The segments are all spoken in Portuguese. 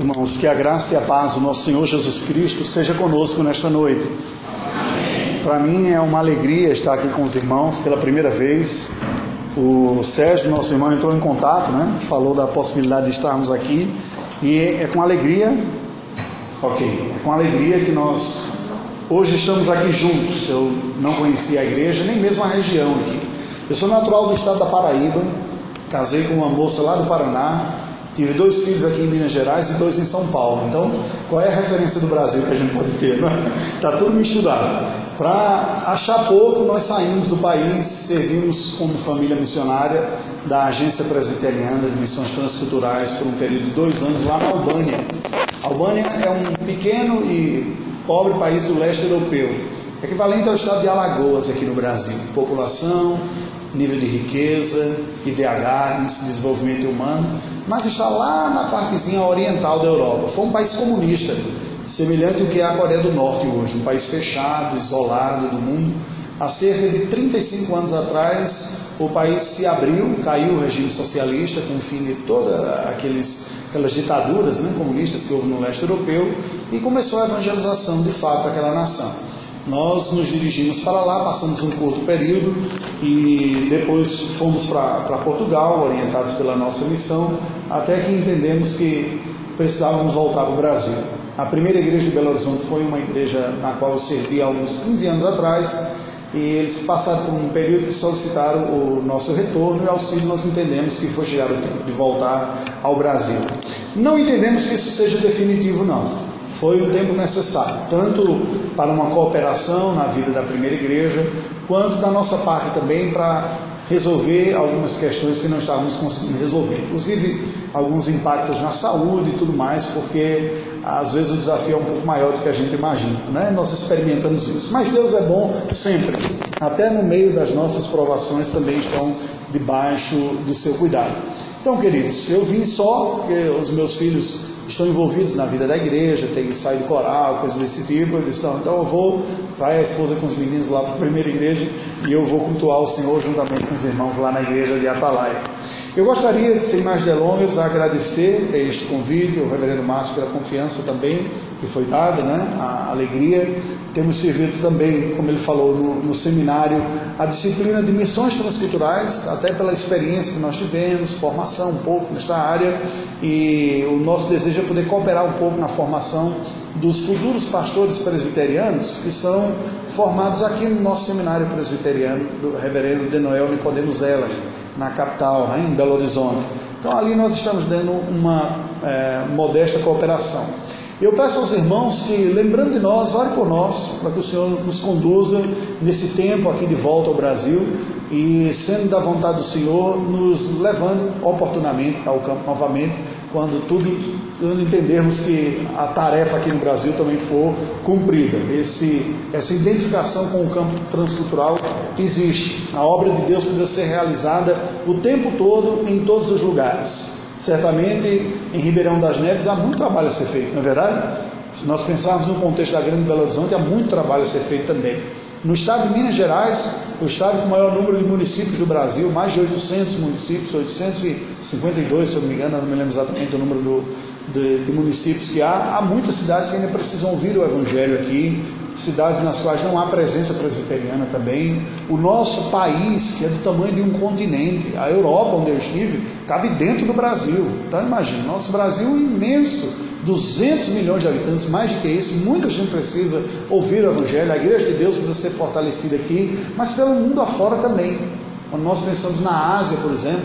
Irmãos, que a graça e a paz do nosso Senhor Jesus Cristo seja conosco nesta noite. Para mim é uma alegria estar aqui com os irmãos pela primeira vez. O Sérgio, nosso irmão, entrou em contato, né? Falou da possibilidade de estarmos aqui e é com alegria, ok, é com alegria que nós hoje estamos aqui juntos. Eu não conhecia a igreja, nem mesmo a região aqui. Eu sou natural do estado da Paraíba, casei com uma moça lá do Paraná, Tive dois filhos aqui em Minas Gerais e dois em São Paulo. Então, qual é a referência do Brasil que a gente pode ter? Está tudo misturado. Para achar pouco, nós saímos do país, servimos como família missionária da Agência Presbiteriana de Missões Transculturais por um período de dois anos lá na Albânia. A Albânia é um pequeno e pobre país do leste europeu, equivalente ao estado de Alagoas aqui no Brasil. População, nível de riqueza, IDH, índice de desenvolvimento humano, mas está lá na partezinha oriental da Europa. Foi um país comunista, semelhante ao que é a Coreia do Norte hoje, um país fechado, isolado do mundo. Há cerca de 35 anos atrás, o país se abriu, caiu o regime socialista com o fim de todas aquelas ditaduras né, comunistas que houve no leste europeu e começou a evangelização de fato daquela nação. Nós nos dirigimos para lá, passamos um curto período e depois fomos para Portugal, orientados pela nossa missão, até que entendemos que precisávamos voltar para o Brasil. A primeira igreja de Belo Horizonte foi uma igreja na qual eu servi há uns 15 anos atrás, e eles passaram por um período que solicitaram o nosso retorno e auxílio, nós entendemos que foi chegado o tempo de voltar ao Brasil. Não entendemos que isso seja definitivo, não foi o tempo necessário, tanto para uma cooperação na vida da primeira igreja, quanto da nossa parte também para resolver algumas questões que não estávamos conseguindo resolver, inclusive alguns impactos na saúde e tudo mais, porque às vezes o desafio é um pouco maior do que a gente imagina, né? Nós experimentamos isso, mas Deus é bom sempre, até no meio das nossas provações também estão debaixo do seu cuidado. Então, queridos, eu vim só os meus filhos estão envolvidos na vida da igreja, tem saído coral, coisas desse tipo. Então eu vou, vai a esposa com os meninos lá para a primeira igreja e eu vou cultuar o Senhor juntamente com os irmãos lá na igreja de Atalaia. Eu gostaria, sem mais delongas, agradecer este convite, o reverendo Márcio, pela confiança também que foi dada, né? a alegria. Temos servido também, como ele falou, no, no, seminário, a disciplina de missões transculturais, até pela experiência que nós tivemos, formação um pouco nesta área, e o nosso desejo é poder cooperar um pouco na formação dos futuros pastores presbiterianos que são formados aqui no nosso seminário presbiteriano do reverendo Denoel Nicodemo Zeller na capital, em Belo Horizonte. Então ali nós estamos dando uma é, modesta cooperação. Eu peço aos irmãos que, lembrando de nós, ore por nós, para que o Senhor nos conduza nesse tempo aqui de volta ao Brasil e, sendo da vontade do Senhor, nos levando oportunamente ao campo novamente, quando tudo quando entendermos que a tarefa aqui no Brasil também for cumprida. Esse, essa identificação com o campo transcultural existe. A obra de Deus precisa ser realizada o tempo todo, em todos os lugares. Certamente em Ribeirão das Neves há muito trabalho a ser feito, não é verdade? Se nós pensarmos no contexto da Grande Belo Horizonte, há muito trabalho a ser feito também. No estado de Minas Gerais, o estado com o maior número de municípios do Brasil, mais de 800 municípios, 852, se eu não me engano, não me lembro exatamente o número do, de, de, municípios que há, há muitas cidades que ainda precisam ouvir o Evangelho aqui, cidades nas quais não há presença presbiteriana também. O nosso país, que é do tamanho de um continente, a Europa, onde eu estive, cabe dentro do Brasil. Então imagine, nosso Brasil é imenso, 200 milhões de habitantes, mais do que isso, muita gente precisa ouvir o Evangelho, a Igreja de Deus precisa ser fortalecida aqui, mas pelo mundo afora também. Quando nós pensamos na Ásia, por exemplo,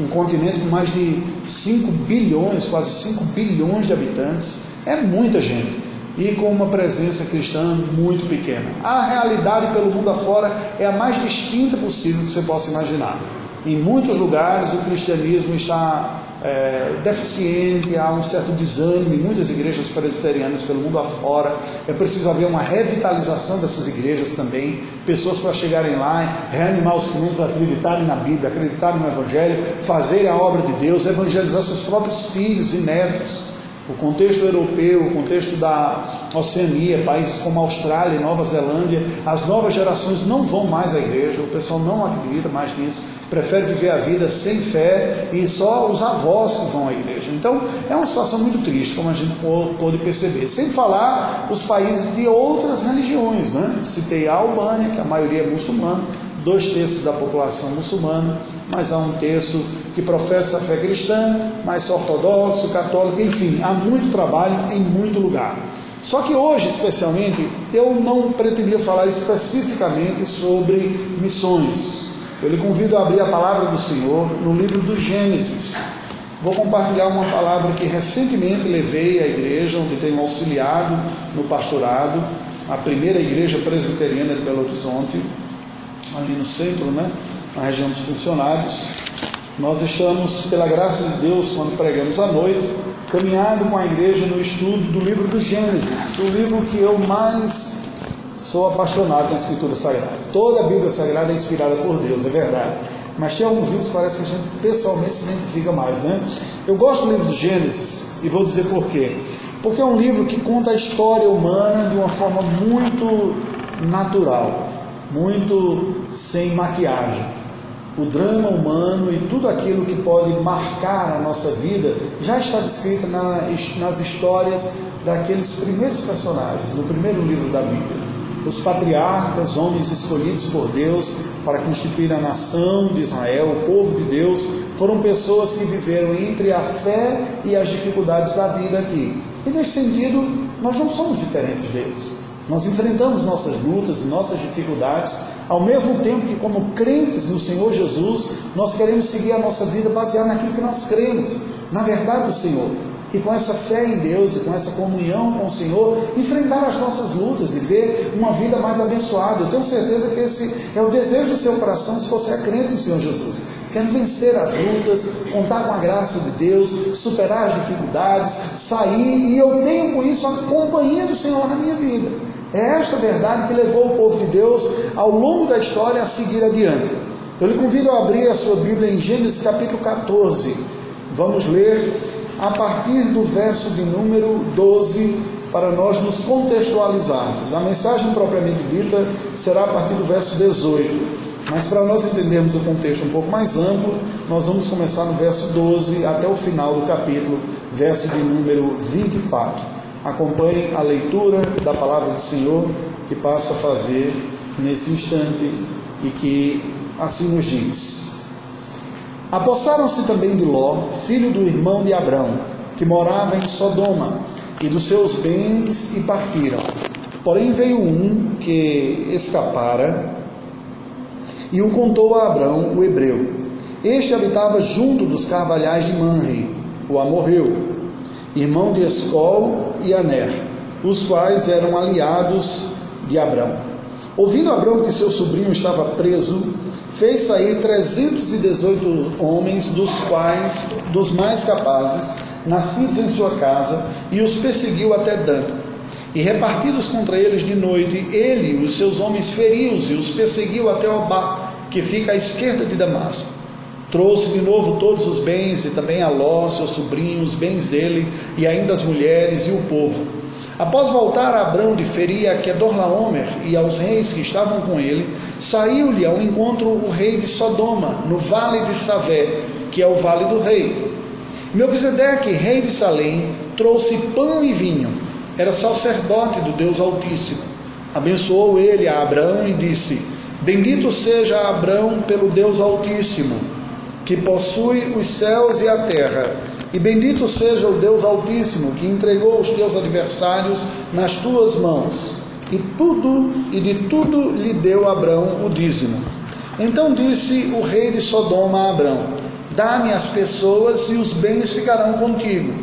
um continente com mais de 5 bilhões, quase 5 bilhões de habitantes, é muita gente e com uma presença cristã muito pequena. A realidade pelo mundo afora é a mais distinta possível que você possa imaginar. Em muitos lugares o cristianismo está é, deficiente, há um certo desânimo em muitas igrejas presbiterianas pelo mundo afora. É preciso haver uma revitalização dessas igrejas também, pessoas para chegarem lá, reanimar os clientes, acreditarem na Bíblia, acreditarem no Evangelho, fazerem a obra de Deus, evangelizar seus próprios filhos e netos O contexto europeu, o contexto da Oceania, países como Austrália e Nova Zelândia, as novas gerações não vão mais à igreja, o pessoal não acredita mais nisso, prefere viver a vida sem fé e só os avós que vão à igreja. Então é uma situação muito triste, como a gente pôde perceber. Sem falar os países de outras religiões, né? Citei a Albânia, que a maioria é muçulmana, dois terços da população muçulmana, mas há um terço que professa a fé cristã, mais ortodoxo, católico, enfim, há muito trabalho em muito lugar. Só que hoje, especialmente, eu não pretendia falar especificamente sobre missões. Eu lhe convido a abrir a palavra do Senhor no livro do Gênesis. Vou compartilhar uma palavra que recentemente levei à igreja, onde tenho auxiliado no pastorado, a primeira igreja presbiteriana de Belo Horizonte, ali no centro, né? na região dos funcionários. Nós estamos, pela graça de Deus, quando pregamos à noite, caminhando com a igreja no estudo do livro do Gênesis, o livro que eu mais sou apaixonado na Escritura Sagrada. Toda a Bíblia Sagrada é inspirada por Deus, é verdade. Mas tem alguns livros que parece que a gente pessoalmente se identifica mais, né? Eu gosto do livro do Gênesis e vou dizer por quê. Porque é um livro que conta a história humana de uma forma muito natural, muito sem maquiagem o drama humano e tudo aquilo que pode marcar a nossa vida já está descrito nas histórias daqueles primeiros personagens, no primeiro livro da Bíblia. Os patriarcas, homens escolhidos por Deus para constituir a nação de Israel, o povo de Deus, foram pessoas que viveram entre a fé e as dificuldades da vida aqui. E nesse sentido, nós não somos diferentes deles. Nós enfrentamos nossas lutas e nossas dificuldades, ao mesmo tempo que, como crentes no Senhor Jesus, nós queremos seguir a nossa vida baseada naquilo que nós cremos, na verdade do Senhor. E com essa fé em Deus e com essa comunhão com o Senhor, enfrentar as nossas lutas e ver uma vida mais abençoada. Eu tenho certeza que esse é o desejo do seu coração se você é crente no Senhor Jesus. Quero vencer as lutas, contar com a graça de Deus, superar as dificuldades, sair, e eu tenho com isso a companhia do Senhor na minha vida. É esta verdade que levou o povo de Deus ao longo da história a seguir adiante. Eu lhe convido a abrir a sua Bíblia em Gênesis capítulo 14. Vamos ler a partir do verso de número 12 para nós nos contextualizarmos. A mensagem propriamente dita será a partir do verso 18. Mas para nós entendermos o contexto um pouco mais amplo, nós vamos começar no verso 12 até o final do capítulo, verso de número 24. Acompanhe a leitura da palavra do Senhor que passo a fazer nesse instante e que assim nos diz. Apossaram-se também de Ló, filho do irmão de Abrão, que morava em Sodoma, e dos seus bens e partiram. Porém veio um que escapara e o contou a Abrão, o hebreu. Este habitava junto dos carvalhais de Manre, o amorreu irmão de Escol e Aner, os quais eram aliados de Abrão. Ouvindo Abrão que seu sobrinho estava preso, fez sair 318 homens, dos quais, dos mais capazes, nascidos em sua casa, e os perseguiu até Dan. E repartidos contra eles de noite, ele e os seus homens feriu-os e os perseguiu até Obá, que fica à esquerda de Damasco. Trouxe de novo todos os bens e também a Ló, seu sobrinho, os bens dele e ainda as mulheres e o povo. Após voltar a Abrão de ferir a Kedorlaomer e aos reis que estavam com ele, saiu-lhe ao encontro o rei de Sodoma, no vale de Savé, que é o vale do rei. Melquisedeque, rei de Salém, trouxe pão e vinho. Era sacerdote do Deus Altíssimo. Abençoou ele a Abrão e disse: Bendito seja Abrão pelo Deus Altíssimo que possui os céus e a terra. E bendito seja o Deus Altíssimo, que entregou os teus adversários nas tuas mãos. E tudo, e de tudo lhe deu Abrão o dízimo. Então disse o rei de Sodoma a Abrão: Dá-me as pessoas e os bens ficarão contigo.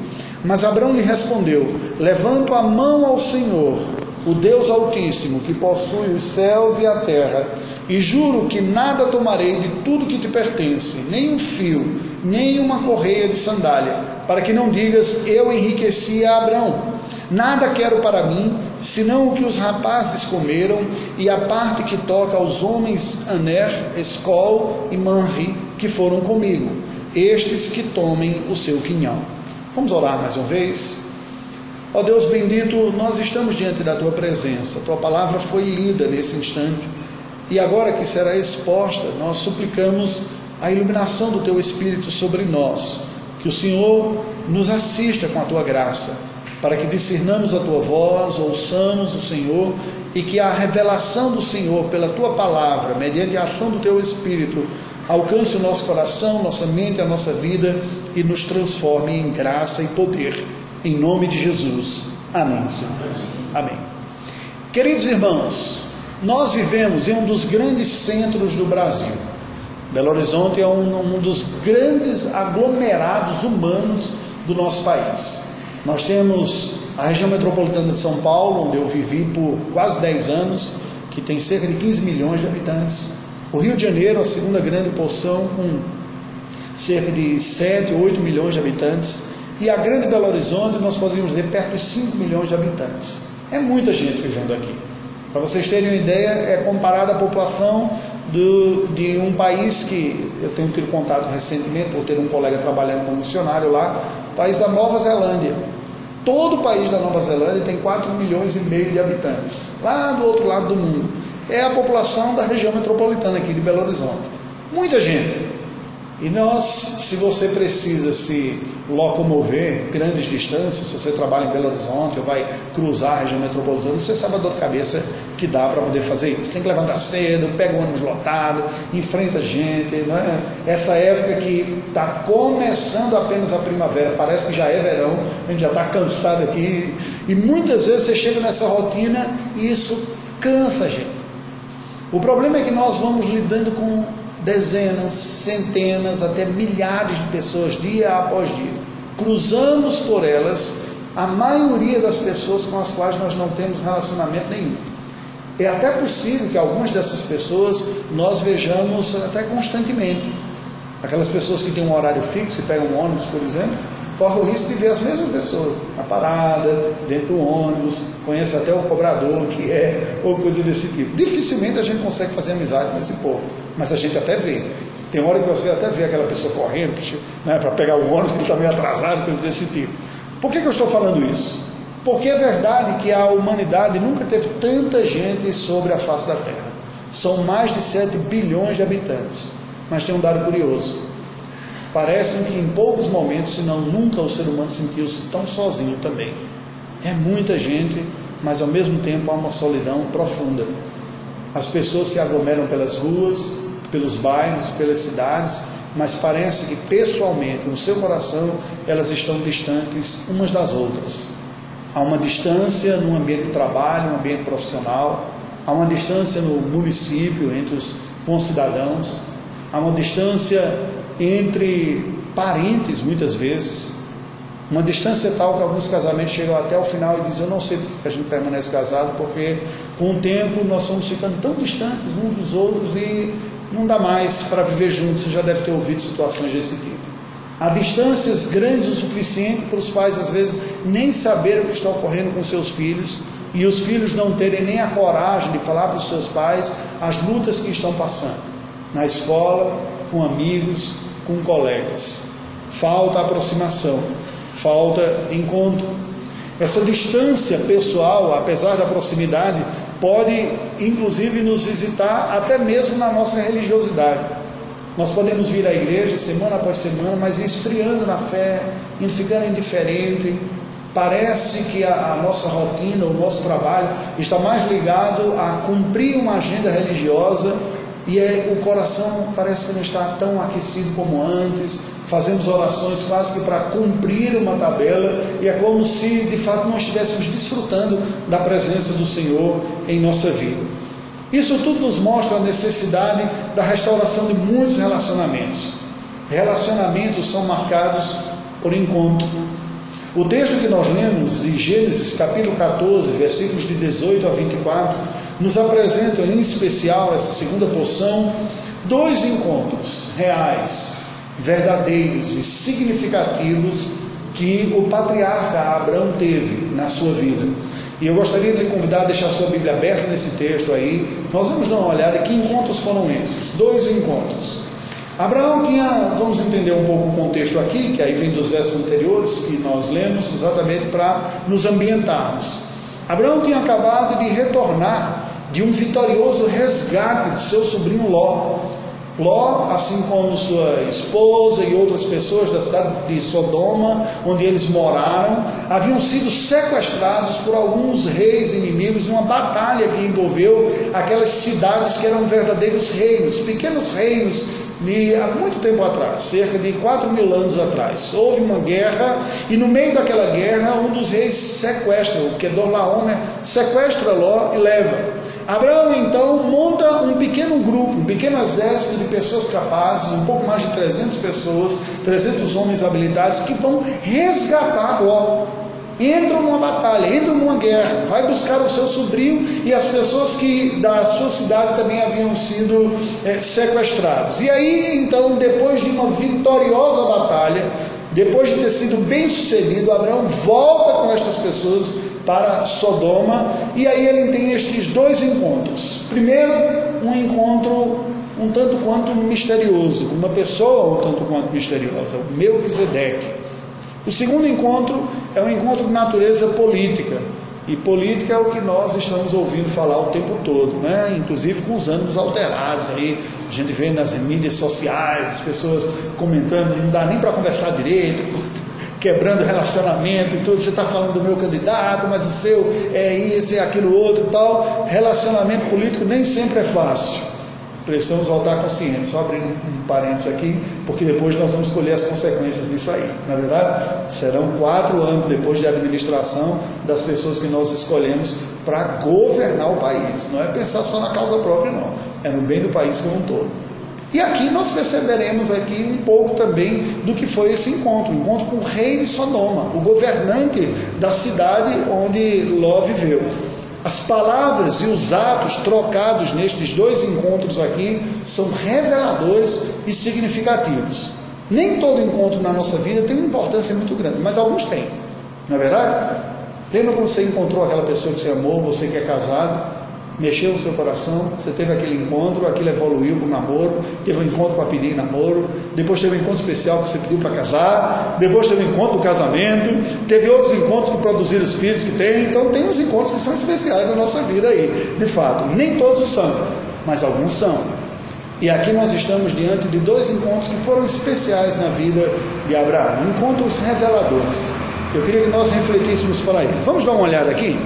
Mas Abrão lhe respondeu: Levanto a mão ao Senhor, o Deus Altíssimo, que possui os céus e a terra e juro que nada tomarei de tudo que te pertence, nem um fio, nem uma correia de sandália, para que não digas, eu enriqueci a Abrão. Nada quero para mim, senão o que os rapazes comeram, e a parte que toca aos homens Aner, Escol e Manri, que foram comigo, estes que tomem o seu quinhão. Vamos orar mais uma vez? Ó Deus bendito, nós estamos diante da tua presença. Tua palavra foi lida nesse instante e agora que será exposta, nós suplicamos a iluminação do teu Espírito sobre nós. Que o Senhor nos assista com a tua graça, para que discernamos a tua voz, ouçamos o Senhor e que a revelação do Senhor pela tua palavra, mediante a ação do teu Espírito, alcance o nosso coração, nossa mente, a nossa vida e nos transforme em graça e poder. Em nome de Jesus. Amém, Senhor. Amém. Queridos irmãos, nós vivemos em um dos grandes centros do Brasil. Belo Horizonte é um, um dos grandes aglomerados humanos do nosso país. Nós temos a região metropolitana de São Paulo, onde eu vivi por quase 10 anos, que tem cerca de 15 milhões de habitantes. O Rio de Janeiro, a segunda grande porção, com cerca de 7, 8 milhões de habitantes. E a Grande Belo Horizonte, nós poderíamos dizer, perto de 5 milhões de habitantes. É muita gente vivendo aqui. Para vocês terem uma ideia, é comparada à população do, de um país que eu tenho tido contato recentemente, por ter um colega trabalhando como missionário lá, país da Nova Zelândia. Todo o país da Nova Zelândia tem 4 milhões e meio de habitantes, lá do outro lado do mundo. É a população da região metropolitana aqui de Belo Horizonte. Muita gente. E nós, se você precisa se locomover grandes distâncias, se você trabalha em Belo Horizonte ou vai cruzar a região metropolitana, você sabe a dor de cabeça que dá para poder fazer isso. Tem que levantar cedo, pega o ônibus lotado, enfrenta gente. Não é? Essa época que está começando apenas a primavera, parece que já é verão, a gente já está cansado aqui. E muitas vezes você chega nessa rotina e isso cansa a gente. O problema é que nós vamos lidando com dezenas, centenas, até milhares de pessoas dia após dia. Cruzamos por elas a maioria das pessoas com as quais nós não temos relacionamento nenhum. É até possível que algumas dessas pessoas nós vejamos até constantemente. Aquelas pessoas que têm um horário fixo e pegam um ônibus, por exemplo, corre o risco de ver as mesmas pessoas na parada, dentro do ônibus, conhece até o cobrador que é, ou coisa desse tipo. Dificilmente a gente consegue fazer amizade com esse povo, mas a gente até vê. Tem hora que você até vê aquela pessoa correndo né, para pegar o ônibus que está meio atrasado, coisa desse tipo. Por que, que eu estou falando isso? Porque é verdade que a humanidade nunca teve tanta gente sobre a face da Terra. São mais de 7 bilhões de habitantes. Mas tem um dado curioso Parece que em poucos momentos, se não nunca, o ser humano sentiu-se tão sozinho também. É muita gente, mas ao mesmo tempo há uma solidão profunda. As pessoas se aglomeram pelas ruas, pelos bairros, pelas cidades, mas parece que pessoalmente, no seu coração, elas estão distantes umas das outras. Há uma distância no ambiente de trabalho, no ambiente profissional, há uma distância no município entre os concidadãos, há uma distância entre parentes, muitas vezes, uma distância tal que alguns casamentos chegam até o final e dizem: Eu não sei porque a gente permanece casado, porque com o tempo nós somos ficando tão distantes uns dos outros e não dá mais para viver juntos. Você já deve ter ouvido situações desse tipo. Há distâncias grandes o suficiente para os pais, às vezes, nem saber o que está ocorrendo com seus filhos e os filhos não terem nem a coragem de falar para os seus pais as lutas que estão passando na escola, com amigos, com colegas. Falta aproximação, falta encontro. Essa distância pessoal, apesar da proximidade, pode inclusive nos visitar até mesmo na nossa religiosidade. Nós podemos vir à igreja semana após semana, mas esfriando na fé, ficando indiferente. Parece que a, a nossa rotina, o nosso trabalho está mais ligado a cumprir uma agenda religiosa e é, o coração parece que não está tão aquecido como antes, fazemos orações quase que para cumprir uma tabela, e é como se de fato não estivéssemos desfrutando da presença do Senhor em nossa vida. Isso tudo nos mostra a necessidade da restauração de muitos relacionamentos. Relacionamentos são marcados por encontro. O texto que nós lemos de Gênesis capítulo 14, versículos de 18 a 24, nos apresentam em especial essa segunda porção dois encontros reais, verdadeiros e significativos que o patriarca Abraão teve na sua vida. E eu gostaria de lhe convidar a deixar sua Bíblia aberta nesse texto aí. Nós vamos dar uma olhada que encontros foram esses. Dois encontros. Abraão tinha, vamos entender um pouco o contexto aqui, que aí vem dos versos anteriores que nós lemos, exatamente para nos ambientarmos. Abraão tinha acabado de retornar de um vitorioso resgate de seu sobrinho Ló. Ló, assim como sua esposa e outras pessoas da cidade de Sodoma, onde eles moraram, haviam sido sequestrados por alguns reis inimigos numa batalha que envolveu aquelas cidades que eram verdadeiros reinos, pequenos reinos de, há muito tempo atrás, cerca de 4 mil anos atrás. Houve uma guerra e no meio daquela guerra um dos reis sequestra, o Kedorlaomer, sequestra Ló e leva. Abraão então monta um pequeno grupo, um pequeno exército de pessoas capazes, um pouco mais de 300 pessoas, 300 homens habilitados que vão resgatar Ló. Entram numa batalha, entram numa guerra, vai buscar o seu sobrinho e as pessoas que da sua cidade também haviam sido é, sequestrados. E aí então, depois de uma vitoriosa batalha, depois de ter sido bem sucedido, Abraão volta com estas pessoas para Sodoma e aí ele tem estes dois encontros. Primeiro, um encontro um tanto quanto misterioso, uma pessoa um tanto quanto misteriosa, o Melquisedeque. O segundo encontro é um encontro de natureza política. E política é o que nós estamos ouvindo falar o tempo todo, né? inclusive com os ânimos alterados aí. A gente vê nas mídias sociais, as pessoas comentando, não dá nem para conversar direito, quebrando relacionamento e tudo. Você está falando do meu candidato, mas o seu é isso, é aquilo outro e tal. Relacionamento político nem sempre é fácil. Precisamos voltar conscientes. Só abrindo um parênteses aqui, porque depois nós vamos escolher as consequências disso aí. Na verdade, serão quatro anos depois de administração das pessoas que nós escolhemos para governar o país. Não é pensar só na causa própria, não. É no bem do país como um todo. E aqui nós perceberemos aqui um pouco também do que foi esse encontro, o encontro com o rei de Sodoma, o governante da cidade onde Ló viveu. As palavras e os atos trocados nestes dois encontros aqui são reveladores e significativos. Nem todo encontro na nossa vida tem uma importância muito grande, mas alguns têm. Não é verdade? Lembra quando você encontrou aquela pessoa que você amou, você que é casado, mexeu no seu coração, você teve aquele encontro, aquilo evoluiu para o namoro, teve um encontro para pedir namoro, depois teve um encontro especial que você pediu para casar, depois teve um encontro do casamento, teve outros encontros que produziram os filhos que tem, então tem uns encontros que são especiais na nossa vida aí, de fato, nem todos são, mas alguns são. E aqui nós estamos diante de dois encontros que foram especiais na vida de Abraão, encontros reveladores. Eu queria que nós refletíssemos para aí. Vamos dar uma olhada aqui?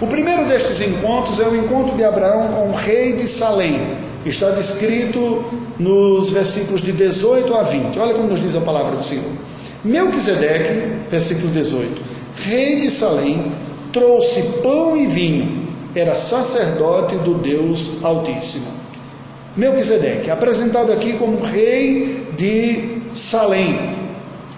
O primeiro destes encontros é o encontro de Abraão com o rei de Salém. Está descrito nos versículos de 18 a 20. Olha como nos diz a palavra do Senhor. Melquisedeque, versículo 18, rei de Salém, trouxe pão e vinho, era sacerdote do Deus Altíssimo. Melquisedeque, apresentado aqui como rei de Salém.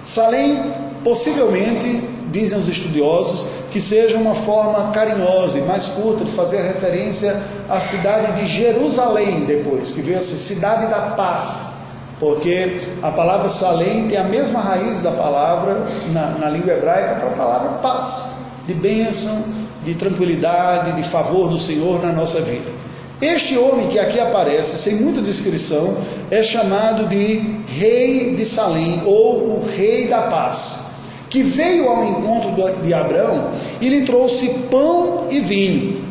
Salém, possivelmente, dizem os estudiosos, que seja uma forma carinhosa e mais curta de fazer referência à cidade de Jerusalém depois, que veio a ser cidade da paz, porque a palavra Salém tem a mesma raiz da palavra na, na língua hebraica para a palavra paz, de bênção, de tranquilidade, de favor do Senhor na nossa vida. Este homem que aqui aparece, sem muita descrição, é chamado de Rei de Salém ou o Rei da Paz que veio ao encontro de Abraão e lhe trouxe pão e vinho.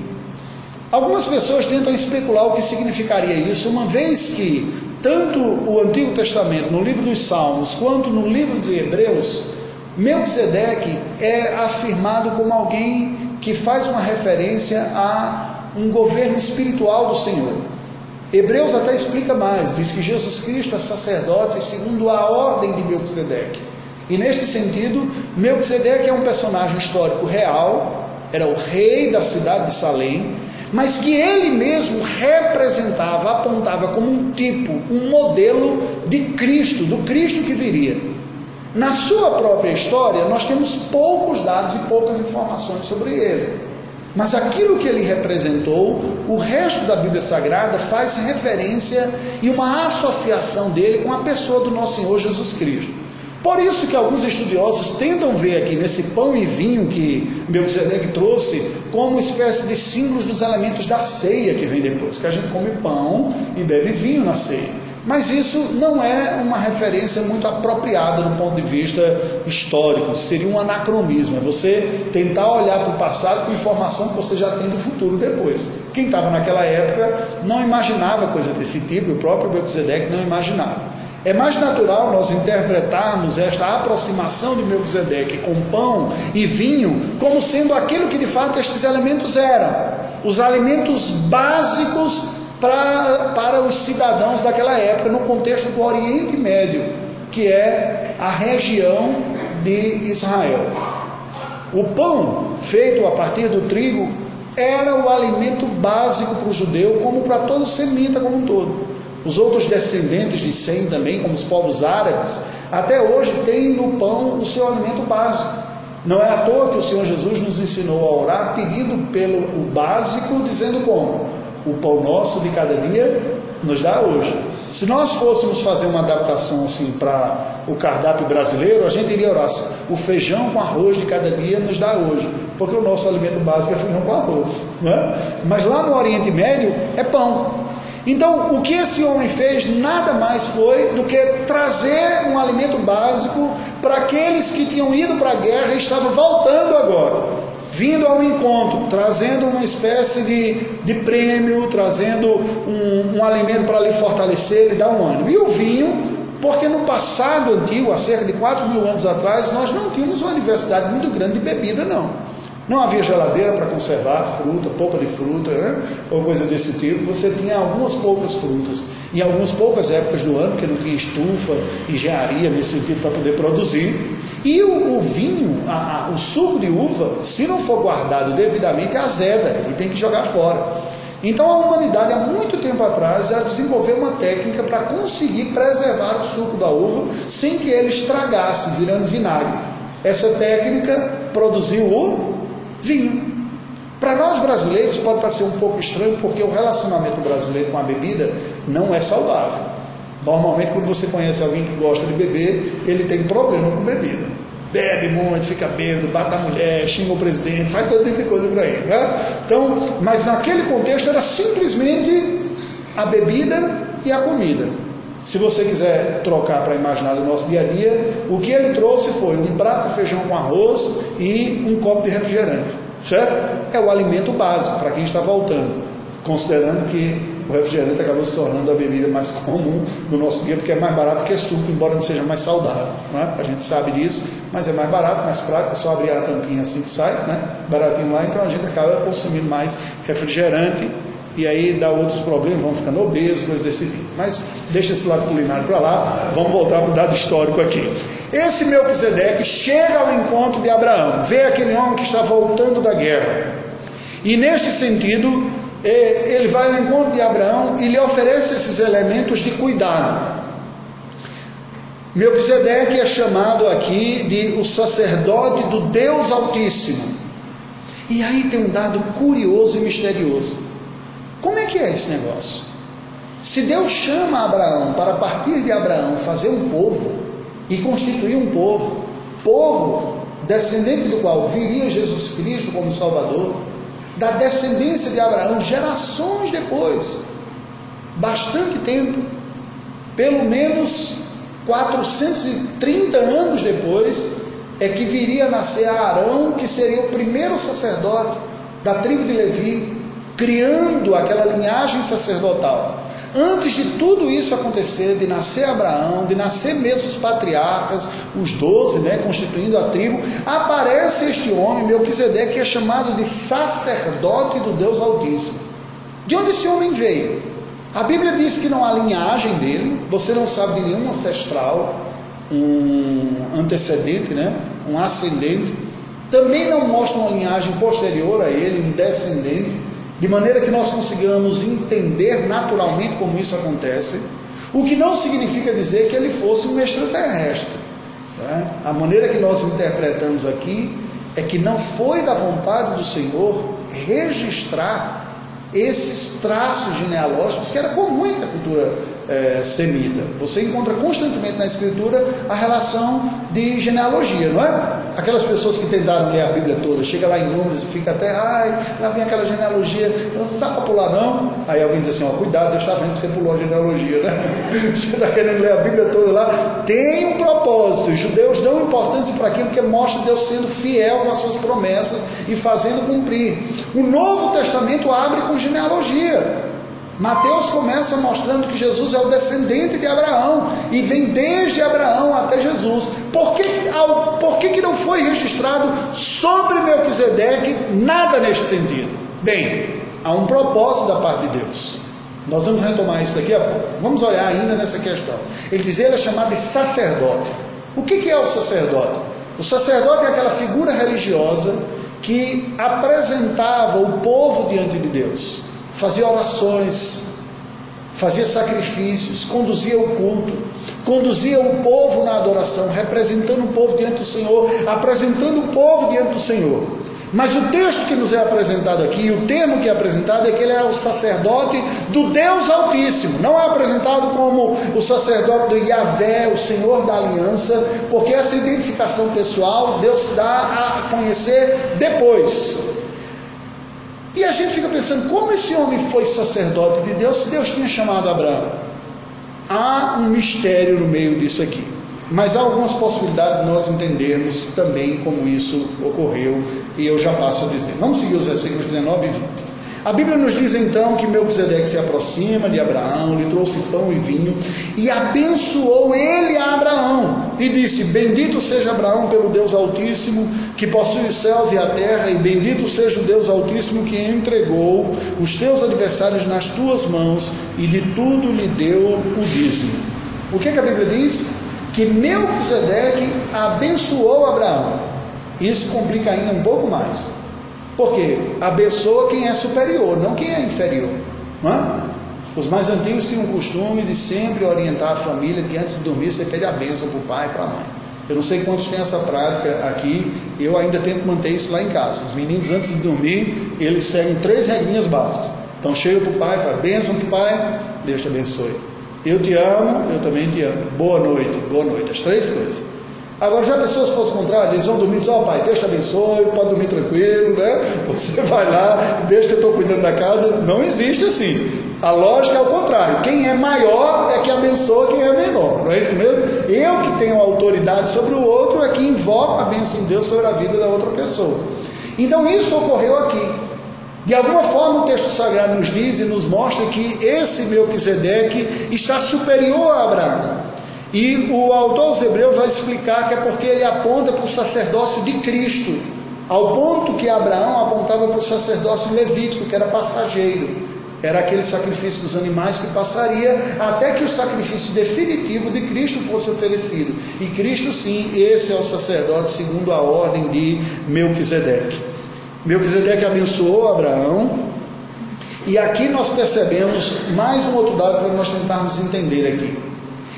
Algumas pessoas tentam especular o que significaria isso, uma vez que tanto o Antigo Testamento, no livro dos Salmos, quanto no livro de Hebreus, Melquisedeque é afirmado como alguém que faz uma referência a um governo espiritual do Senhor. Hebreus até explica mais, diz que Jesus Cristo é sacerdote segundo a ordem de Melquisedeque. E neste sentido, Melquisedeque é um personagem histórico real, era o rei da cidade de Salém, mas que ele mesmo representava, apontava como um tipo, um modelo de Cristo, do Cristo que viria. Na sua própria história, nós temos poucos dados e poucas informações sobre ele. Mas aquilo que ele representou, o resto da Bíblia Sagrada faz referência e uma associação dele com a pessoa do nosso Senhor Jesus Cristo. Por isso que alguns estudiosos tentam ver aqui nesse pão e vinho que Melquisedeque trouxe como uma espécie de símbolos dos elementos da ceia que vem depois, que a gente come pão e bebe vinho na ceia. Mas isso não é uma referência muito apropriada do ponto de vista histórico, seria um anacronismo, é você tentar olhar para o passado com informação que você já tem do futuro depois. Quem estava naquela época não imaginava coisa desse tipo, o próprio Melquisedeque não imaginava. É mais natural nós interpretarmos esta aproximação de Melquisedeque com pão e vinho como sendo aquilo que de fato estes elementos eram, os alimentos básicos para, para os cidadãos daquela época, no contexto do Oriente Médio, que é a região de Israel. O pão feito a partir do trigo era o alimento básico para o judeu, como para todo semita como um todo. Os outros descendentes de Sem também, como os povos árabes, até hoje têm no pão o seu alimento básico. Não é à toa que o Senhor Jesus nos ensinou a orar pedindo pelo o básico, dizendo como? O pão nosso de cada dia nos dá hoje. Se nós fôssemos fazer uma adaptação assim para o cardápio brasileiro, a gente iria orar assim, o feijão com arroz de cada dia nos dá hoje, porque o nosso alimento básico é feijão com arroz. Né? Mas lá no Oriente Médio é pão. Então, o que esse homem fez nada mais foi do que trazer um alimento básico para aqueles que tinham ido para a guerra e estavam voltando agora, vindo ao encontro, trazendo uma espécie de, de prêmio, trazendo um, um alimento para lhe fortalecer e dar um ânimo. E o vinho, porque no passado antigo, há cerca de 4 mil anos atrás, nós não tínhamos uma diversidade muito grande de bebida, não. Não havia geladeira para conservar fruta, polpa de fruta, né? ou coisa desse tipo. Você tinha algumas poucas frutas, em algumas poucas épocas do ano, que não tinha estufa, engenharia nesse sentido para poder produzir. E o, o vinho, a, a, o suco de uva, se não for guardado devidamente, azeda e tem que jogar fora. Então a humanidade, há muito tempo atrás, já desenvolveu uma técnica para conseguir preservar o suco da uva sem que ele estragasse, virando vinagre. Essa técnica produziu o vinho. Para nós brasileiros pode parecer um pouco estranho, porque o relacionamento brasileiro com a bebida não é saudável. Normalmente, quando você conhece alguém que gosta de beber, ele tem problema com bebida. Bebe muito, fica bêbado, bate a mulher, xinga o presidente, faz todo tipo de coisa por aí. Né? Então, mas naquele contexto era simplesmente a bebida e a comida. Se você quiser trocar para imaginar do nosso dia a dia, o que ele trouxe foi um prato feijão com arroz e um copo de refrigerante, certo? É o alimento básico para quem está voltando, considerando que o refrigerante acabou se tornando a bebida mais comum do nosso dia, porque é mais barato que suco, embora não seja mais saudável. Né? A gente sabe disso, mas é mais barato, mais prático, é só abrir a tampinha assim que sai, né? baratinho lá, então a gente acaba consumindo mais refrigerante e aí dá outros problemas, vão ficando obesos, coisas desse tipo. Mas deixa esse lado culinário para lá, vamos voltar para o dado histórico aqui. Esse Melquisedeque chega ao encontro de Abraão, vê aquele homem que está voltando da guerra. E neste sentido, é, ele vai ao encontro de Abraão e lhe oferece esses elementos de cuidado. Melquisedeque é chamado aqui de o sacerdote do Deus Altíssimo. E aí tem um dado curioso e misterioso. Como é que é esse negócio? Se Deus chama Abraão para partir de Abraão fazer um povo e constituir um povo, povo descendente do qual viria Jesus Cristo como Salvador, da descendência de Abraão, gerações depois, bastante tempo, pelo menos 430 anos depois, é que viria a nascer Arão, que seria o primeiro sacerdote da tribo de Levi, criando aquela linhagem sacerdotal. Antes de tudo isso acontecer, de nascer Abraão, de nascer mesmo os patriarcas, os doze, né, constituindo a tribo, aparece este homem, Melquisedeque, que é chamado de sacerdote do Deus Altíssimo. De onde esse homem veio? A Bíblia diz que não há linhagem dele, você não sabe de nenhum ancestral, um antecedente, né, um ascendente. Também não mostra uma linhagem posterior a ele, um descendente de maneira que nós consigamos entender naturalmente como isso acontece, o que não significa dizer que ele fosse um extraterrestre. Né? A maneira que nós interpretamos aqui é que não foi da vontade do Senhor registrar esses traços genealógicos que era comum entre a cultura é, semita. Você encontra constantemente na Escritura a relação de genealogia, não é? Aquelas pessoas que tentaram ler a Bíblia toda, chega lá em números e fica até, ai, lá vem aquela genealogia, não dá para pular não. Aí alguém diz assim, ó, cuidado, Deus está vendo que você pulou a genealogia, né? Você está querendo ler a Bíblia toda lá. Tem um propósito. Os judeus dão importância para aquilo que mostra Deus sendo fiel com as suas promessas e fazendo cumprir. O Novo Testamento abre com genealogia. Mateus começa mostrando que Jesus é o descendente de Abraão e vem desde Abraão até Jesus. Por que, por que, que não foi registrado sobre Melquisedeque nada neste sentido? Bem, há um propósito da parte de Deus. Nós vamos retomar isso daqui a pouco. Vamos olhar ainda nessa questão. Ele diz ele é chamado de sacerdote. O que, que é o sacerdote? O sacerdote é aquela figura religiosa que apresentava o povo diante de Deus fazia orações, fazia sacrifícios, conduzia o culto, conduzia o povo na adoração, representando o povo diante do Senhor, apresentando o povo diante do Senhor. Mas o texto que nos é apresentado aqui, o termo que é apresentado é que ele é o sacerdote do Deus Altíssimo. Não é apresentado como o sacerdote do Yahvé, o Senhor da aliança, porque essa identificação pessoal Deus dá a conhecer depois. E a gente fica pensando, como esse homem foi sacerdote de Deus se Deus tinha chamado Abraão? Há um mistério no meio disso aqui. Mas há algumas possibilidades de nós entendermos também como isso ocorreu, e eu já passo a dizer. Vamos seguir os versículos 19 e 20. A Bíblia nos diz então que Melquisedeque se aproxima de Abraão, lhe trouxe pão e vinho e abençoou ele a Abraão e disse: Bendito seja Abraão pelo Deus Altíssimo que possui os céus e a terra, e bendito seja o Deus Altíssimo que entregou os teus adversários nas tuas mãos e de tudo lhe deu o dízimo. O que, que a Bíblia diz? Que Melquisedeque abençoou Abraão. Isso complica ainda um pouco mais. Porque abençoa quem é superior, não quem é inferior. Os mais antigos tinham o costume de sempre orientar a família que antes de dormir você pede a bênção para o pai e para a mãe. Eu não sei quantos têm essa prática aqui, eu ainda tento manter isso lá em casa. Os meninos, antes de dormir, eles seguem três regrinhas básicas. Então chega para o pai, fala bênção para o pai, Deus te abençoe. Eu te amo, eu também te amo. Boa noite, boa noite. As três coisas. Agora, já pessoas fosse contrário, eles vão dormir e ó oh, pai, Deus te abençoe, pode dormir tranquilo, né? Você vai lá, Deus eu estou cuidando da casa. Não existe assim. A lógica é o contrário. Quem é maior é que abençoa quem é menor. Não é isso mesmo? Eu que tenho autoridade sobre o outro é que invoco a bênção de Deus sobre a vida da outra pessoa. Então isso ocorreu aqui. De alguma forma o texto sagrado nos diz e nos mostra que esse Melquisedeque está superior a Abraão. E o autor dos Hebreus vai explicar que é porque ele aponta para o sacerdócio de Cristo, ao ponto que Abraão apontava para o sacerdócio levítico, que era passageiro. Era aquele sacrifício dos animais que passaria até que o sacrifício definitivo de Cristo fosse oferecido. E Cristo, sim, esse é o sacerdote segundo a ordem de Melquisedeque. Melquisedeque abençoou Abraão. E aqui nós percebemos mais um outro dado para nós tentarmos entender aqui.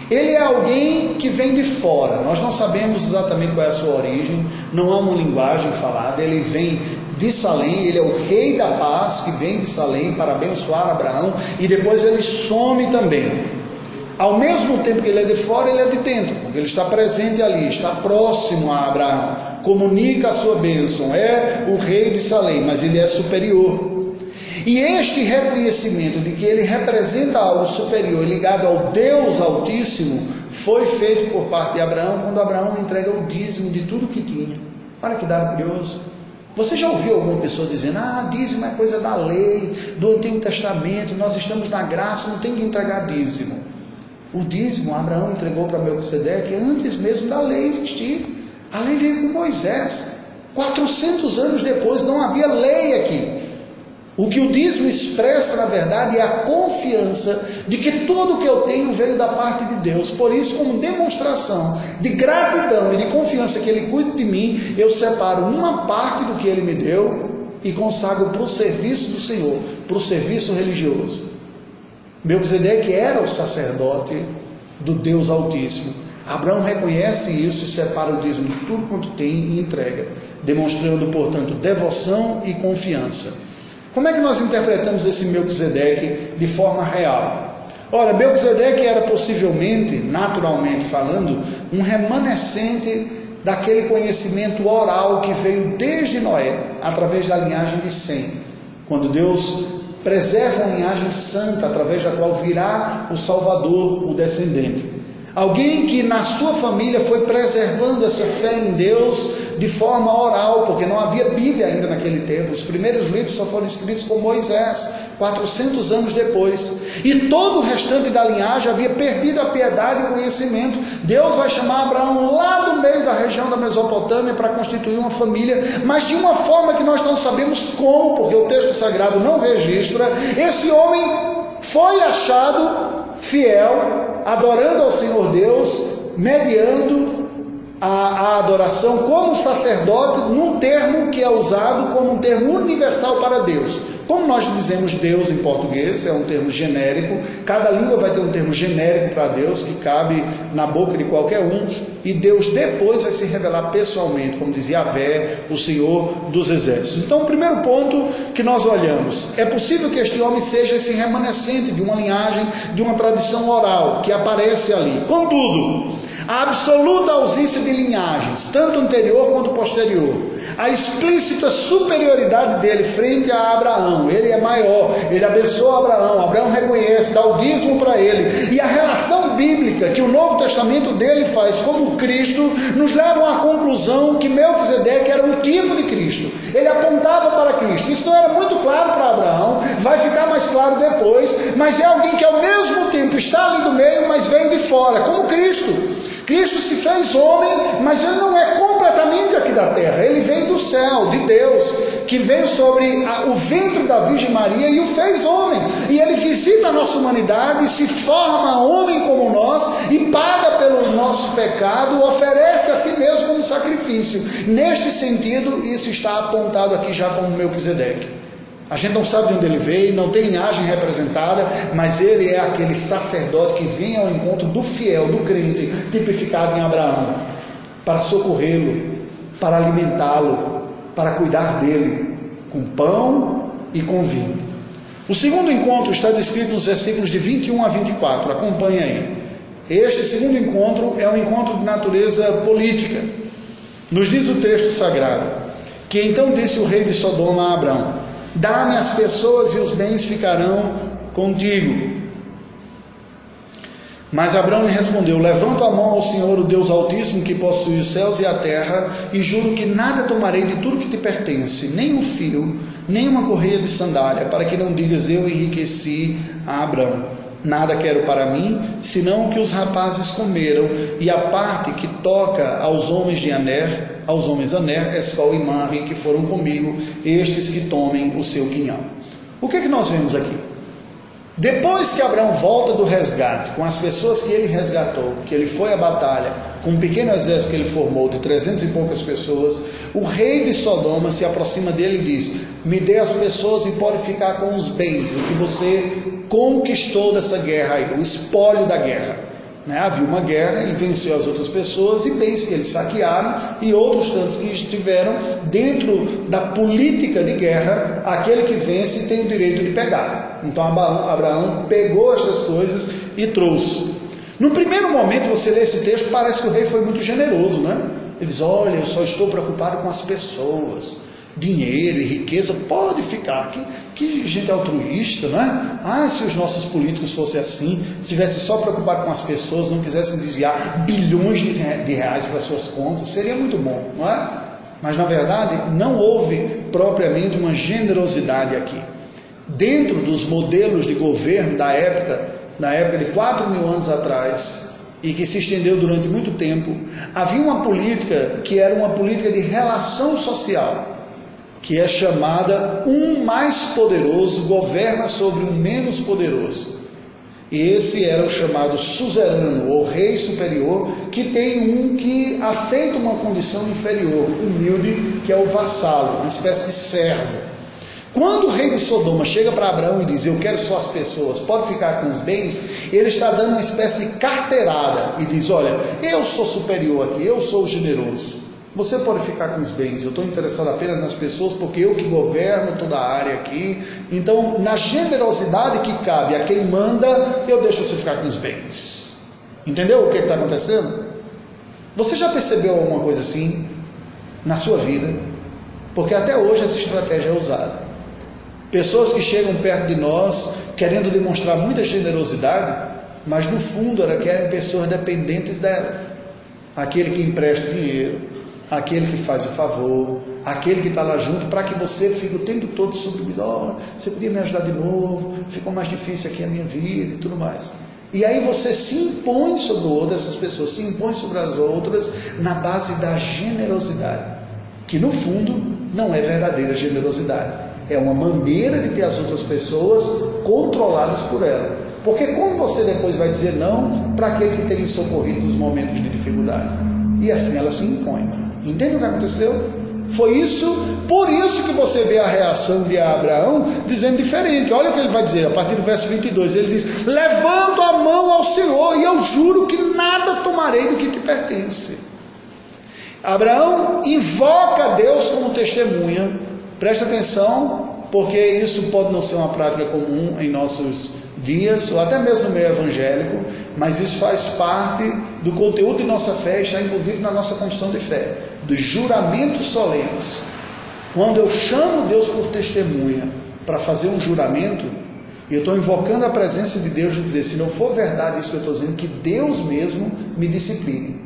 Ele é alguém que vem de fora, nós não sabemos exatamente qual é a sua origem, não há uma linguagem falada, ele vem de Salém, ele é o rei da paz que vem de Salém para abençoar Abraão e depois ele some também. Ao mesmo tempo que ele é de fora, ele é de dentro, porque ele está presente ali, está próximo a Abraão, comunica a sua bênção, é o rei de Salém, mas ele é superior. E este reconhecimento de que ele representa algo superior ligado ao Deus Altíssimo foi feito por parte de Abraão quando Abraão entrega o dízimo de tudo que tinha. Olha que dado curioso. Você já ouviu alguma pessoa dizendo: Ah, dízimo é coisa da lei, do Antigo Testamento, nós estamos na graça, não tem que entregar dízimo. O dízimo Abraão entregou para Melquisedeque antes mesmo da lei existir. A lei veio com Moisés. 400 anos depois não havia lei aqui. O que o dízimo expressa, na verdade, é a confiança de que tudo que eu tenho veio da parte de Deus. Por isso, como demonstração de gratidão e de confiança que Ele cuida de mim, eu separo uma parte do que Ele me deu e consagro para o serviço do Senhor, para o serviço religioso. Melquisedeque era o sacerdote do Deus Altíssimo. Abraão reconhece isso e separa o dízimo de tudo quanto tem e entrega, demonstrando, portanto, devoção e confiança. Como é que nós interpretamos esse Melquisedeque de forma real? Ora, Melquisedeque era possivelmente, naturalmente falando, um remanescente daquele conhecimento oral que veio desde Noé, através da linhagem de Sem, quando Deus preserva uma linhagem santa através da qual virá o Salvador, o descendente. Alguém que na sua família foi preservando essa fé em Deus de forma oral, porque não havia Bíblia ainda naquele tempo. Os primeiros livros só foram escritos por Moisés, 400 anos depois. E todo o restante da linhagem havia perdido a piedade e o conhecimento. Deus vai chamar Abraão lá do meio da região da Mesopotâmia para constituir uma família, mas de uma forma que nós não sabemos como, porque o texto sagrado não registra. Esse homem foi achado fiel, adorando ao Senhor Deus, mediando a, a, adoração como sacerdote, num termo que é usado como um termo universal para Deus. Como nós dizemos Deus em português, é um termo genérico, cada língua vai ter um termo genérico para Deus que cabe na boca de qualquer um, e Deus depois vai se revelar pessoalmente, como dizia Avé, o Senhor dos Exércitos. Então, o primeiro ponto que nós olhamos, é possível que este homem seja esse remanescente de uma linhagem, de uma tradição oral que aparece ali. Contudo, a absoluta ausência de linhagens, tanto anterior quanto posterior, a explícita superioridade dele frente a Abraão, ele é maior, ele abençoa Abraão, Abraão reconhece, dá o dízimo para ele, e a relação bíblica que o Novo Testamento dele faz como Cristo, nos levam à conclusão que Melquisedeque era um tipo de Cristo, ele apontava para Cristo, isso não era muito claro para Abraão, vai ficar mais claro depois, mas é alguém que ao mesmo tempo está ali do meio, mas veio de fora, como Cristo. Cristo se fez homem, mas ele não é completamente aqui da terra. Ele veio do céu, de Deus, que veio sobre a, o ventre da Virgem Maria e o fez homem. E ele visita a nossa humanidade, se forma homem como nós e paga pelo nosso pecado, oferece a si mesmo como sacrifício. Neste sentido, isso está apontado aqui já como Melquisedeque. A gente não sabe de onde ele veio, não tem linhagem representada, mas ele é aquele sacerdote que vem ao encontro do fiel, do crente, tipificado em Abraão, para socorrê-lo, para alimentá-lo, para cuidar dele, com pão e com vinho. O segundo encontro está descrito nos versículos de 21 a 24, acompanhe aí. Este segundo encontro é um encontro de natureza política. Nos diz o texto sagrado que então disse o rei de Sodoma a Abraão: Dá-me as pessoas e os bens ficarão contigo. Mas Abraão lhe respondeu: Levanto a mão ao Senhor, o Deus Altíssimo, que possui os céus e a terra, e juro que nada tomarei de tudo que te pertence, nem um fio, nem uma correia de sandália, para que não digas eu enriqueci a Abraão. Nada quero para mim, senão o que os rapazes comeram, e a parte que toca aos homens de Aner, aos homens Aner, Escol e Manre, que foram comigo, estes que tomem o seu quinhão. O que é que nós vemos aqui? Depois que Abraão volta do resgate, com as pessoas que ele resgatou, que ele foi à batalha, com um pequeno exército que ele formou de trezentos e poucas pessoas, o rei de Sodoma se aproxima dele e diz: Me dê as pessoas e pode ficar com os bens, o que você conquistou dessa guerra aí, o espólio da guerra. Né? Havia uma guerra, ele venceu as outras pessoas e bens que eles saquearam e outros tantos que estiveram dentro da política de guerra, aquele que vence tem o direito de pegar. Então Abraão, pegou estas coisas e trouxe. No primeiro momento, você lê esse texto, parece que o rei foi muito generoso, né? Ele diz: Olha, eu só estou preocupado com as pessoas dinheiro e riqueza, pode ficar. Que, que gente altruísta, né? Ah, se os nossos políticos fossem assim, estivessem só preocupados com as pessoas, não quisessem desviar bilhões de reais para suas contas, seria muito bom, não é? Mas na verdade, não houve propriamente uma generosidade aqui. Dentro dos modelos de governo da época, na época de 4 mil anos atrás, e que se estendeu durante muito tempo, havia uma política que era uma política de relação social que é chamada um mais poderoso governa sobre um menos poderoso. E esse era o chamado suzerano, ou rei superior, que tem um que aceita uma condição inferior, humilde, que é o vassalo, uma espécie de servo. Quando o rei de Sodoma chega para Abraão e diz: Eu quero só as pessoas, pode ficar com os bens, ele está dando uma espécie de carteirada e diz: Olha, eu sou superior aqui, eu sou generoso. Você pode ficar com os bens, eu estou interessado apenas nas pessoas, porque eu que governo toda a área aqui. Então, na generosidade que cabe a quem manda, eu deixo você ficar com os bens. Entendeu o que está acontecendo? Você já percebeu alguma coisa assim na sua vida? Porque até hoje essa estratégia é usada. Pessoas que chegam perto de nós querendo demonstrar muita generosidade, mas no fundo elas querem pessoas dependentes delas. Aquele que empresta dinheiro, aquele que faz o favor, aquele que está lá junto, para que você fique o tempo todo subindo, oh, você podia me ajudar de novo, ficou mais difícil aqui a minha vida e tudo mais. E aí você se impõe sobre o outro, essas pessoas se impõem sobre as outras na base da generosidade, que no fundo não é verdadeira generosidade, é uma maneira de ter as outras pessoas controladas por ela. Porque como você depois vai dizer não para aquele que tem socorrido nos momentos de dificuldade? E assim ela se impõe. Entende o que aconteceu? Foi isso, por isso que você vê a reação de Abraão dizendo diferente. Olha o que ele vai dizer a partir do verso 22. Ele diz: Levanto a mão ao Senhor e eu juro que nada tomarei do que te pertence. Abraão invoca Deus como testemunha. Presta atenção, porque isso pode não ser uma prática comum em nossos dias, ou até mesmo no meio evangélico, mas isso faz parte do conteúdo de nossa fé, está inclusive na nossa confissão de fé dos juramentos solenes. Quando eu chamo Deus por testemunha para fazer um juramento, eu estou invocando a presença de Deus de dizer, se não for verdade isso que eu estou dizendo, que Deus mesmo me discipline.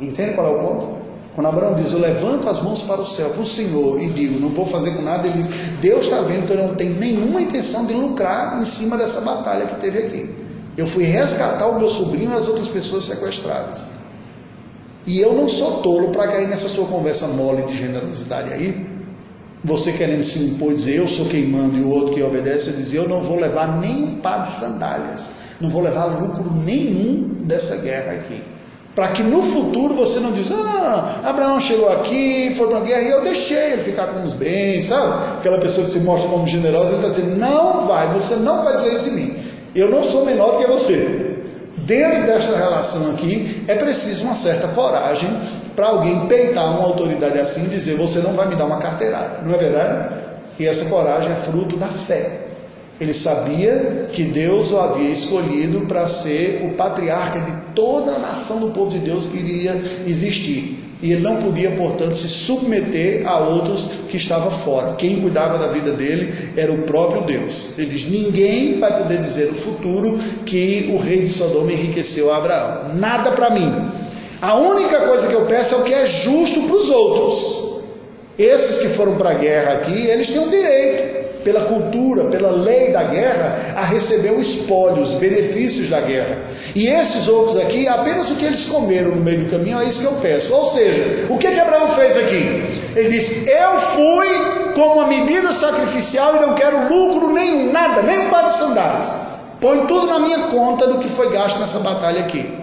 Entende qual é o ponto? Quando Abraão diz, eu levanto as mãos para o céu, para o Senhor, e digo, não vou fazer com nada, ele diz, Deus está vendo que eu não tenho nenhuma intenção de lucrar em cima dessa batalha que teve aqui. Eu fui resgatar o meu sobrinho e as outras pessoas sequestradas. E eu não sou tolo para cair nessa sua conversa mole de generosidade aí. Você querendo se impor e dizer eu sou quem manda e o outro que obedece, eu dizer eu não vou levar nem um par de sandálias, não vou levar lucro nenhum dessa guerra aqui. Para que no futuro você não diz, ah, Abraão chegou aqui, foi para a guerra e eu deixei ele ficar com os bens, sabe? Aquela pessoa que se mostra como generosa, ele está dizendo, não vai, você não vai dizer isso em mim. Eu não sou menor do que você. Dentro desta relação aqui, é preciso uma certa coragem para alguém peitar uma autoridade assim e dizer: Você não vai me dar uma carteirada, não é verdade? E essa coragem é fruto da fé. Ele sabia que Deus o havia escolhido para ser o patriarca de toda a nação do povo de Deus que iria existir. E ele não podia, portanto, se submeter a outros que estavam fora. Quem cuidava da vida dele era o próprio Deus. Ele diz: ninguém vai poder dizer no futuro que o rei de Sodoma enriqueceu Abraão. Nada para mim. A única coisa que eu peço é o que é justo para os outros. Esses que foram para a guerra aqui, eles têm um direito pela cultura, pela lei da guerra, a receber o espólio, os benefícios da guerra. E esses outros aqui, apenas o que eles comeram no meio do caminho, é isso que eu peço. Ou seja, o que, que Abraão fez aqui? Ele disse: Eu fui como uma medida sacrificial e não quero lucro nenhum, nada, nem um par de sandálias. Põe tudo na minha conta do que foi gasto nessa batalha aqui.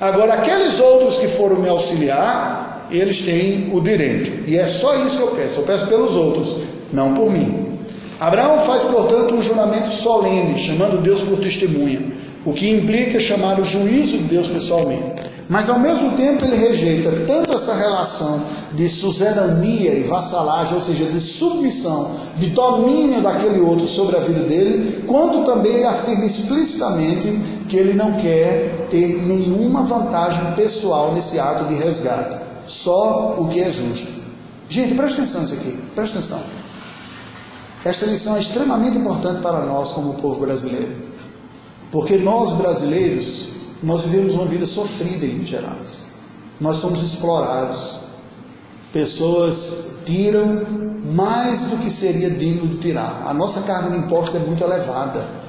Agora, aqueles outros que foram me auxiliar, eles têm o direito. E é só isso que eu peço. Eu peço pelos outros, não por mim. Abraão faz, portanto, um juramento solene, chamando Deus por testemunha, o que implica chamar o juízo de Deus pessoalmente. Mas ao mesmo tempo ele rejeita tanto essa relação de suzerania e vassalagem, ou seja, de submissão, de domínio daquele outro sobre a vida dele, quanto também ele afirma explicitamente que ele não quer ter nenhuma vantagem pessoal nesse ato de resgate, só o que é justo. Gente, presta atenção nisso aqui, presta atenção. Esta lição é extremamente importante para nós como povo brasileiro. Porque nós brasileiros, nós vivemos uma vida sofrida em Minas Gerais. Nós somos explorados. Pessoas tiram mais do que seria digno de tirar. A nossa carga de impostos é muito elevada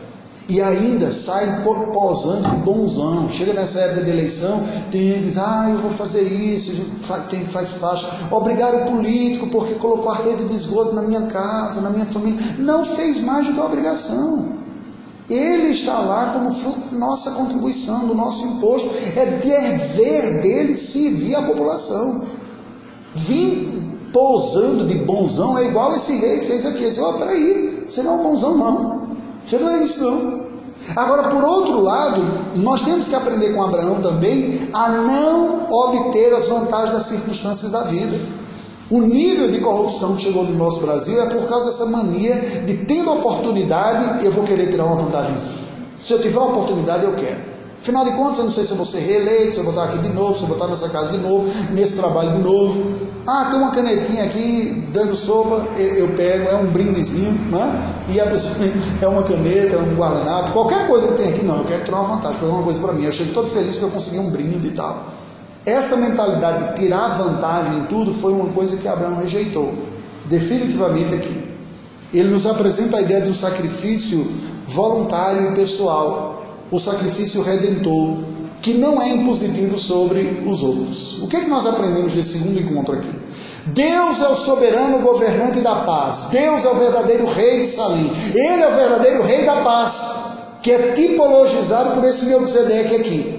e ainda sai posando de bonzão. Chega nessa época de eleição, tem gente diz, ah, eu vou fazer isso, tem que faz faixa. Obrigar o político porque colocou a rede de esgoto na minha casa, na minha família. Não fez mais do que a obrigação. Ele está lá como fruto da nossa contribuição, do nosso imposto. É dever dele servir a população. Vim pousando de bonzão é igual esse rei fez aqui. Ele disse, ó, oh, peraí, você não é um bonzão não. Você não é isso não. Agora, por outro lado, nós temos que aprender com Abraão também a não obter as vantagens das circunstâncias da vida. O nível de corrupção que chegou no nosso Brasil é por causa dessa mania de tendo oportunidade, eu vou querer tirar uma vantagem. Se eu tiver uma oportunidade, eu quero. Afinal de contas, eu não sei se eu vou ser reeleito, se eu vou estar aqui de novo, se eu vou estar nessa casa de novo, nesse trabalho de novo. Ah, tem uma canetinha aqui dando sopa, eu pego, é um brindezinho, né? E a pessoa é uma caneta, é um guardanapo, qualquer coisa que tem aqui, não, eu quero tirar uma vantagem, fazer uma coisa para mim. Eu chego todo feliz que eu consegui um brinde e tal. Essa mentalidade de tirar vantagem em tudo foi uma coisa que Abraão rejeitou, definitivamente aqui. Ele nos apresenta a ideia de um sacrifício voluntário e pessoal, o sacrifício redentor, que não é impositivo sobre os outros. O que, é que nós aprendemos nesse segundo encontro aqui? Deus é o soberano governante da paz. Deus é o verdadeiro rei de Salim. Ele é o verdadeiro rei da paz, que é tipologizado por esse Melquisedeque aqui.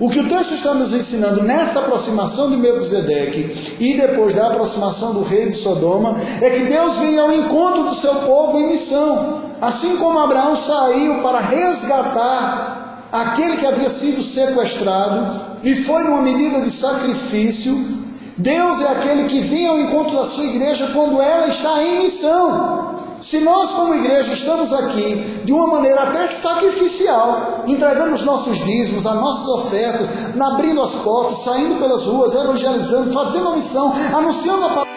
O que o texto está nos ensinando nessa aproximação de Melquisedeque e depois da aproximação do rei de Sodoma é que Deus vem ao encontro do seu povo em missão. Assim como Abraão saiu para resgatar aquele que havia sido sequestrado e foi numa medida de sacrifício, Deus é aquele que vem ao encontro da sua igreja quando ela está em missão. Se nós, como igreja, estamos aqui de uma maneira até sacrificial, entregando os nossos dízimos, as nossas ofertas, abrindo as portas, saindo pelas ruas, evangelizando, fazendo a missão, anunciando a palavra